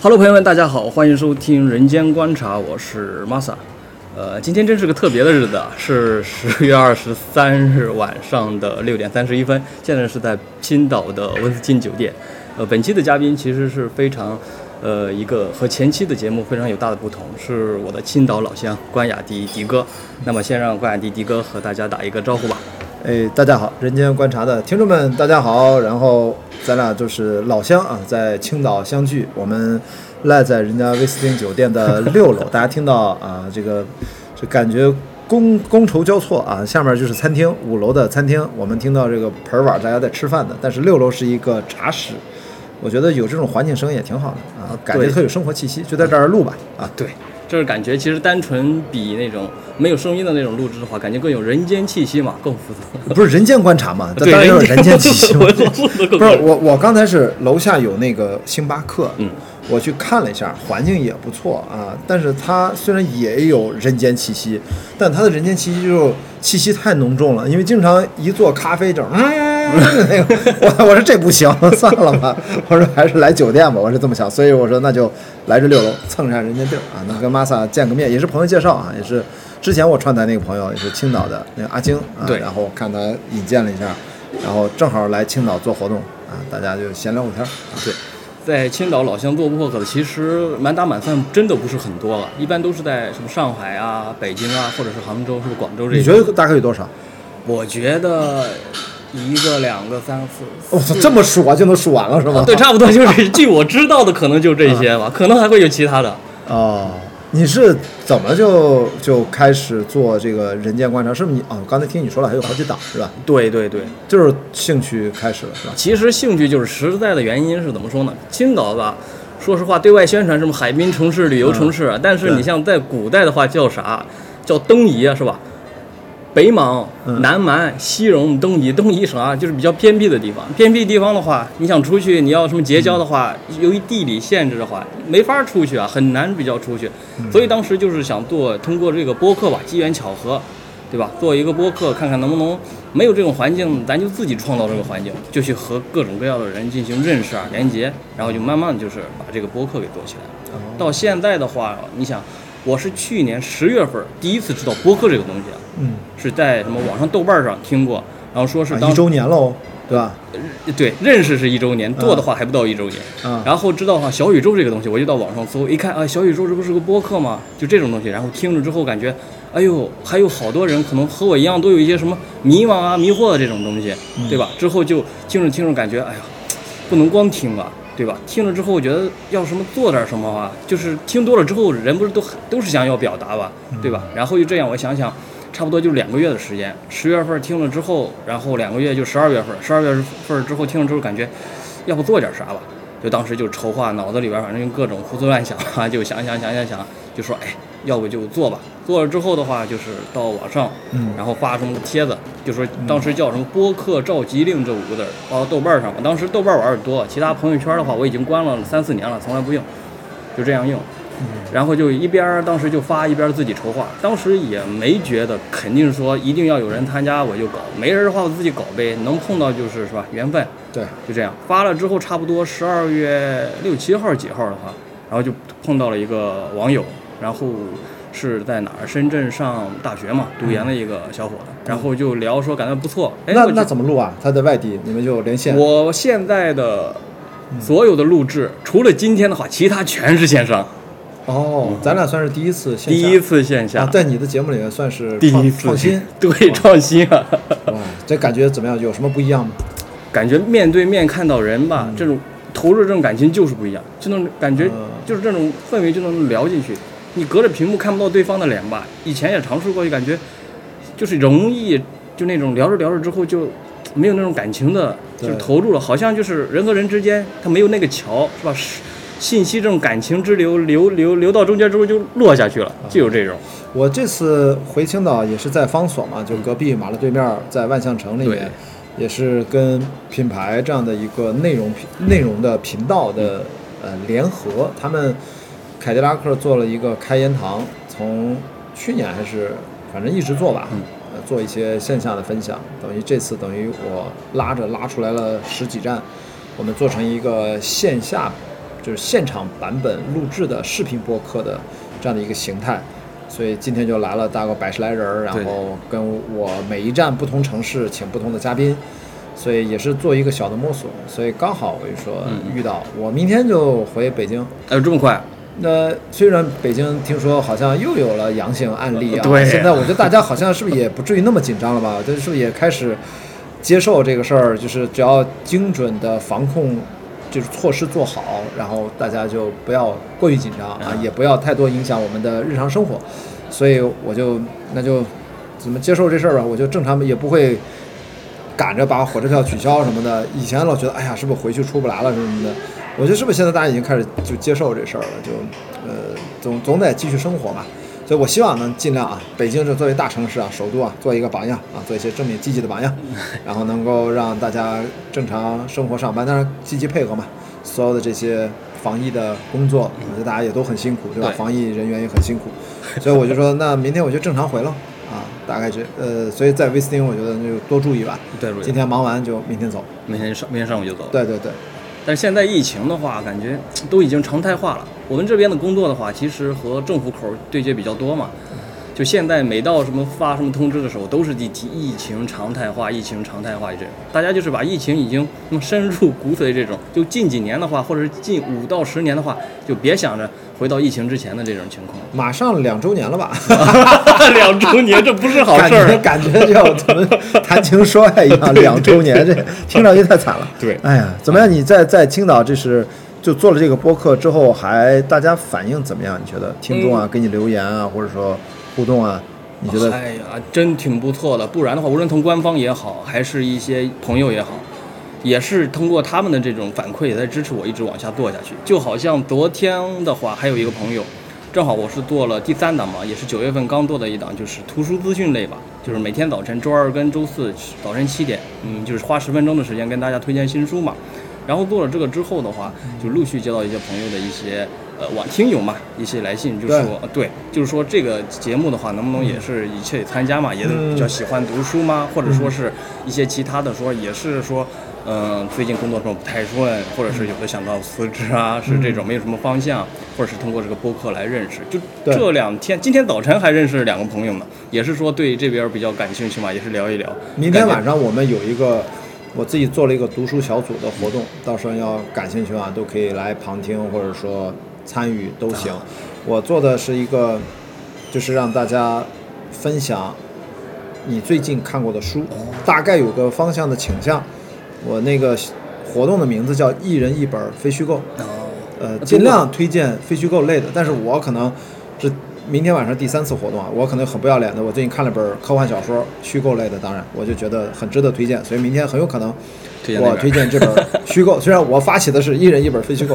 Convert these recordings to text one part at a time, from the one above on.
Hello，朋友们，大家好，欢迎收听《人间观察》，我是 Masa。呃，今天真是个特别的日子啊，是十月二十三日晚上的六点三十一分，现在是在青岛的温斯汀酒店。呃，本期的嘉宾其实是非常，呃，一个和前期的节目非常有大的不同，是我的青岛老乡关雅迪迪哥。那么，先让关雅迪迪哥和大家打一个招呼吧。哎，大家好，人间观察的听众们，大家好。然后咱俩就是老乡啊，在青岛相聚，我们赖在人家威斯汀酒店的六楼。大家听到啊，这个这感觉觥觥筹交错啊，下面就是餐厅，五楼的餐厅，我们听到这个盆碗大家在吃饭的，但是六楼是一个茶室。我觉得有这种环境声也挺好的啊，感觉特有生活气息，就在这儿录吧啊。对，这是感觉其实单纯比那种没有声音的那种录制的话，感觉更有人间气息嘛，更复杂。不是人间观察嘛？对当然有人间气息不是我，我刚才是楼下有那个星巴克，嗯，我去看了一下，环境也不错啊。但是它虽然也有人间气息，但它的人间气息就气息太浓重了，因为经常一做咖啡整，嗯，那 个我我说这不行，算了吧，我说还是来酒店吧，我是这么想，所以我说那就来这六楼蹭一下人家地儿啊，能跟玛萨见个面，也是朋友介绍啊，也是之前我串台那个朋友也是青岛的那个阿晶啊，对然后我看他引荐了一下。然后正好来青岛做活动啊，大家就闲聊会天儿啊。对，在青岛老乡做播客的，其实满打满算真的不是很多了，一般都是在什么上海啊、北京啊，或者是杭州、是不是广州这些。你觉得大概有多少？我觉得一个、两个、三个、四。我、操，这么数啊就能数完了是吗？对，差不多就是 据我知道的，可能就这些吧，可能还会有其他的。哦，你是怎么就就开始做这个人间观察？是不是你哦？刚才听你说了还有好几档是吧？对对对，就是兴趣开始了是吧？其实兴趣就是实在的原因是怎么说呢？青岛吧，说实话，对外宣传什么海滨城市、旅游城市啊，但是你像在古代的话叫啥？叫灯夷啊，是吧？北莽、嗯南蛮、西戎、东夷，东夷省啊？就是比较偏僻的地方。偏僻地方的话，你想出去，你要什么结交的话，由于地理限制的话，没法出去啊，很难比较出去。所以当时就是想做，通过这个播客吧，机缘巧合，对吧？做一个播客，看看能不能没有这种环境，咱就自己创造这个环境，就去和各种各样的人进行认识啊、连接，然后就慢慢的就是把这个播客给做起来了。到现在的话，你想，我是去年十月份第一次知道播客这个东西啊，嗯，是在什么网上豆瓣上听过，然后说是当啊一周年喽，对吧？对认识是一周年，做的话还不到一周年。啊，然后知道哈小宇宙这个东西，我就到网上搜，一看啊，小宇宙这不是个播客吗？就这种东西，然后听了之后感觉，哎呦，还有好多人可能和我一样都有一些什么迷茫啊、迷惑的这种东西，对吧？之后就听着听着感觉，哎呀，不能光听啊，对吧？听了之后，我觉得要什么做点什么啊，就是听多了之后，人不是都都是想要表达吧，对吧？然后就这样，我想想。差不多就两个月的时间，十月份听了之后，然后两个月就十二月份，十二月份之后听了之后感觉，要不做点啥吧？就当时就筹划，脑子里边反正各种胡思乱想啊，就想想想想想，就说哎，要不就做吧。做了之后的话，就是到网上，嗯然后发什么帖子，就说当时叫什么“播客召集令”这五个字儿，发到豆瓣上嘛。当时豆瓣玩的多，其他朋友圈的话我已经关了三四年了，从来不用，就这样用。然后就一边儿当时就发一边儿自己筹划，当时也没觉得肯定说一定要有人参加我就搞，没人的话我自己搞呗，能碰到就是是吧缘分，对，就这样发了之后，差不多十二月六七号几号的话，然后就碰到了一个网友，然后是在哪儿？深圳上大学嘛，读研的一个小伙子，然后就聊说感觉不错，哎，那那怎么录啊？他在外地，你们就连线。我现在的所有的录制，除了今天的话，其他全是线上，哦，咱俩算是第一次线下第一次线下，啊，在你的节目里面算是第一创次创新，对创新啊。哇，这感觉怎么样？有什么不一样吗？感觉面对面看到人吧，这种投入这种感情就是不一样，就能感觉嗯就是这种氛围就能聊进去。你隔着屏幕看不到对方的脸吧？以前也尝试过，就感觉就是容易就那种聊着聊着之后就没有那种感情的，就是投入了，好像就是人和人之间他没有那个桥，是吧？是信息这种感情之流流流流到中间之后就落下去了，就有这种。我这次回青岛也是在方所嘛，就隔壁马路对面，在万象城里对。面，也是跟品牌这样的一个内容频内容的频道的呃联合，他们凯迪拉克做了一个开言堂，从去年还是反正一直做吧，嗯。呃做一些线下的分享，等于这次等于我拉着拉出来了十几站，我们做成一个线下就是现场版本录制的视频播客的这样的一个形态。所以今天就来了大概百十来人儿，然后跟我每一站不同城市请不同的嘉宾，所以也是做一个小的摸索。所以刚好我就说嗯遇到，我明天就回北京。哎呦，这么快？那虽然北京听说好像又有了阳性案例啊，对现在我觉得大家好像是不是也不至于那么紧张了吧？就是不是也开始接受这个事儿？就是只要精准的防控，就是措施做好，然后大家就不要过于紧张啊，嗯也不要太多影响我们的日常生活。所以我就那就怎么接受这事儿吧？我就正常也不会赶着把火车票取消什么的。以前老觉得，哎呀，是不是回去出不来了什么的？我觉得是不是现在大家已经开始就接受这事儿了？就呃，总总得继续生活嘛。所以我希望能尽量啊，北京这作为大城市啊，首都啊，做一个榜样啊，做一些正面积极的榜样，然后能够让大家正常生活上班，当然积极配合嘛。所有的这些防疫的工作，我觉得大家也都很辛苦，对吧？对防疫人员也很辛苦，所以我就说，那明天我就正常回了啊，大概这呃，所以在威斯汀，我觉得就多住一晚。对，今天忙完就明天走。明天上明天上午就走。对对对，但是现在疫情的话，感觉都已经常态化了。我们这边的工作的话，其实和政府口对接比较多嘛。就现在每到什么发什么通知的时候，都是提提疫情常态化，疫情常态化这种。大家就是把疫情已经那么深入骨髓这种。就近几年的话，或者是近五到十年的话，就别想着回到疫情之前的这种情况。马上两周年了吧？两周年，这不是好事儿。觉感觉就怎么谈情说爱一样，两周年，这听上去太惨了。对哎呀，怎么样？你在在青岛，这是就做了这个播客之后，还大家反应怎么样？你觉得听众啊，给你留言啊，或者说互动啊，你觉得？哎呀，真挺不错的。不然的话，无论从官方也好，还是一些朋友也好，也是通过他们的这种反馈，也在支持我一直往下做下去。就好像昨天的话，还有一个朋友，正好我是做了第三档嘛，也是九月份刚做的一档，就是图书资讯类吧，就是每天早晨周二跟周四早晨七点，嗯，就是花十分钟的时间跟大家推荐新书嘛。然后做了这个之后的话，就陆续接到一些朋友的一些呃网听友嘛一些来信，就对说呃对，就是说这个节目的话，能不能也是一切参加嘛，也嗯比较喜欢读书吗？或者说是一些其他的说也是说。嗯，最近工作中不太顺，或者是有的想到辞职啊，是这种没有什么方向，或者是通过这个播客来认识。就这两天，今天早晨还认识两个朋友呢，也是说对这边比较感兴趣嘛，也是聊一聊。明天晚上我们有一个，我自己做了一个读书小组的活动，到时候要感兴趣啊，都可以来旁听或者说参与都行。我做的是一个，就是让大家分享你最近看过的书，大概有个方向的倾向。我那个活动的名字叫“一人一本非虚构”。哦，呃，尽量推荐非虚构类的，但是我可能是明天晚上第三次活动啊，我可能很不要脸的，我最近看了本科幻小说，虚构类的，当然我就觉得很值得推荐，所以明天很有可能我推荐这本虚构，虽然我发起的是一人一本非虚构，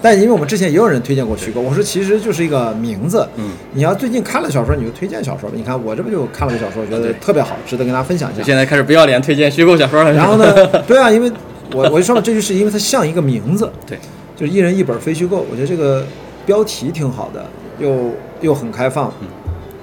但因为我们之前也有人推荐过虚构，我说其实就是一个名字，嗯，你要最近看了小说，你就推荐小说吧，你看我这不就看了个小说，觉得特别好，值得跟大家分享一下。现在开始不要脸推荐虚构小说了。然后呢，对啊，因为我我就说了，这就是因为它像一个名字，对，就是一人一本非虚构，我觉得这个标题挺好的，又又很开放。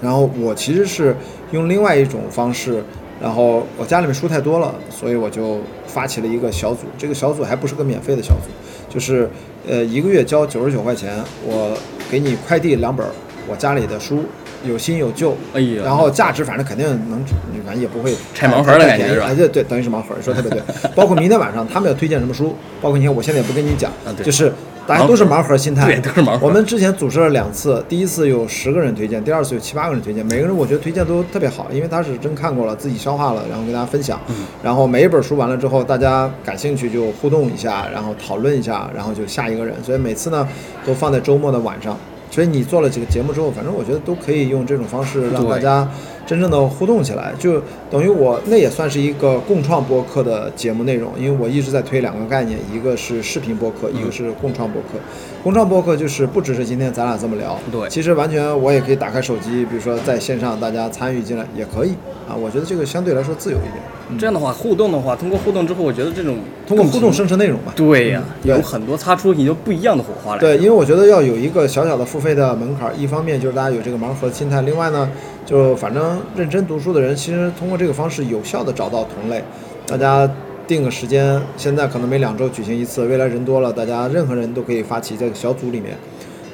然后我其实是用另外一种方式，然后我家里面书太多了，所以我就发起了一个小组。这个小组还不是个免费的小组，就是呃一个月交九十九块钱，我给你快递两本我家里的书，有新有旧。哎呀，然后价值反正肯定能，反正也不会拆盲盒的感觉是吧哎对对，等于是盲盒，说特别对。包括明天晚上他们要推荐什么书，包括你看我现在也不跟你讲就是大家都是盲盒心态，对都是盲盒我们之前组织了两次，第一次有十个人推荐，第二次有七八个人推荐，每个人我觉得推荐都特别好，因为他是真看过了，自己消化了，然后跟大家分享。嗯然后每一本书完了之后，大家感兴趣就互动一下，然后讨论一下，然后就下一个人。所以每次呢都放在周末的晚上。所以你做了几个节目之后，反正我觉得都可以用这种方式让大家真正的互动起来，就等于我那也算是一个共创播客的节目内容，因为我一直在推两个概念，一个是视频播客，一个是共创播客。共创播客就是不只是今天咱俩这么聊，对其实完全我也可以打开手机，比如说在线上大家参与进来也可以啊，我觉得这个相对来说自由一点，这样的话，互动的话，通过互动之后，我觉得这种通过互动生成内容吧。对呀、对有很多擦出你就不一样的火花来。对，因为我觉得要有一个小小的付费的门槛儿，一方面就是大家有这个盲盒心态，另外呢，就反正认真读书的人，其实通过这个方式有效的找到同类，大家定个时间，现在可能每两周举行一次，未来人多了，大家任何人都可以发起这个小组里面。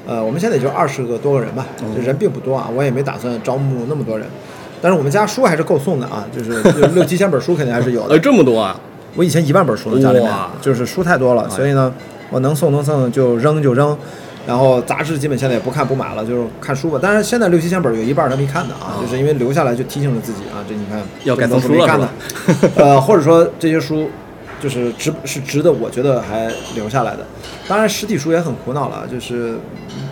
呃，我们现在也就二十个多个人吧，就人并不多啊，我也没打算招募那么多人。但是我们家书还是够送的啊，就是就六七千本书肯定还是有的呃，。这么多啊！我以前一万本书呢，家里面就是书太多了，所以呢，我能送能送就扔就扔。然后杂志基本现在也不看不买了，就是看书吧。但是现在六七千本有一半儿他没看的啊，就是因为留下来就提醒了自己啊，这你看要改这么藏书了看的。呃，或者说这些书就是值是值得，我觉得还留下来的。当然实体书也很苦恼了，就是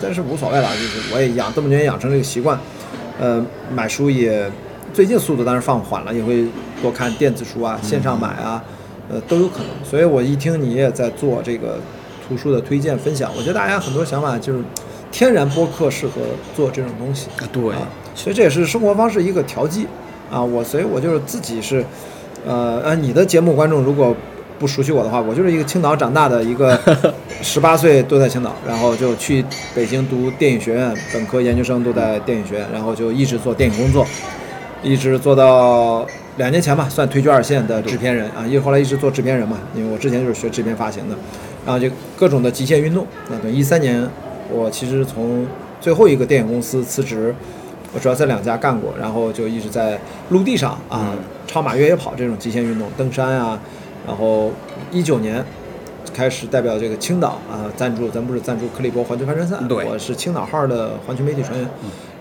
但是无所谓了，就是我也养这么多年养成这个习惯，呃，买书也最近速度当然放缓了，也会多看电子书啊，线上买啊，呃都有可能。所以我一听你也在做这个图书的推荐分享，我觉得大家很多想法就是天然播客适合做这种东西。啊，对，啊，所以这也是生活方式一个调剂啊。我所以，我就是自己是，呃呃，你的节目观众如果不熟悉我的话，我就是一个青岛长大的一个 十八岁都在青岛，然后就去北京读电影学院，本科研究生都在电影学院，然后就一直做电影工作，一直做到两年前吧，算退居二线的制片人啊，因为后来一直做制片人嘛，因为我之前就是学制片发行的，然后就各种的极限运动。那等一三年，我其实从最后一个电影公司辞职，我主要在两家干过，然后就一直在陆地上啊，超马越野跑这种极限运动，登山啊，然后一九年。开始代表这个青岛啊赞助，咱不是赞助克利伯环球帆船赛，我是青岛号的环球媒体船员，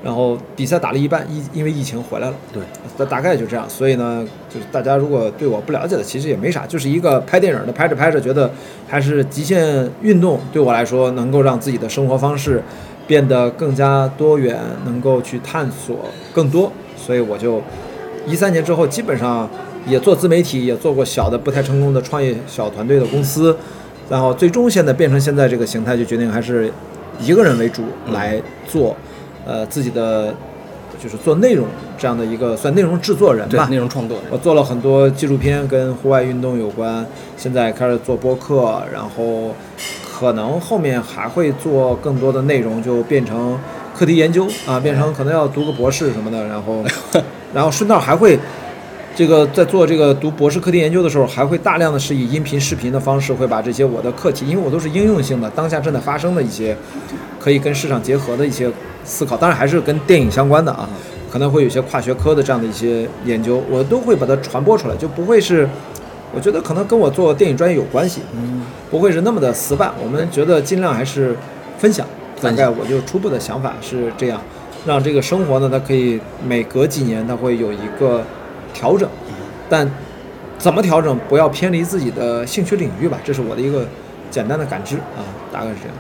然后比赛打了一半，因因为疫情回来了，对，大大概就这样。所以呢，就是大家如果对我不了解的，其实也没啥，就是一个拍电影的，拍着拍着觉得还是极限运动对我来说能够让自己的生活方式变得更加多元，能够去探索更多，所以我就一三年之后基本上也做自媒体，也做过小的不太成功的创业小团队的公司，然后最终现在变成现在这个形态，就决定还是一个人为主来做，呃，自己的就是做内容这样的一个算内容制作人对吧，内容创作，我做了很多纪录片跟户外运动有关，现在开始做播客，然后可能后面还会做更多的内容，就变成课题研究啊，变成可能要读个博士什么的，然后 然后顺道还会。这个在做这个读博士课题研究的时候，还会大量的是以音频、视频的方式，会把这些我的课题，因为我都是应用性的，当下正在发生的一些，可以跟市场结合的一些思考，当然还是跟电影相关的啊，可能会有些跨学科的这样的一些研究，我都会把它传播出来，就不会是，我觉得可能跟我做电影专业有关系，嗯，不会是那么的死板，我们觉得尽量还是分享，大概我就初步的想法是这样，让这个生活呢，它可以每隔几年它会有一个调整，但怎么调整不要偏离自己的兴趣领域吧，这是我的一个简单的感知啊，大概是这样。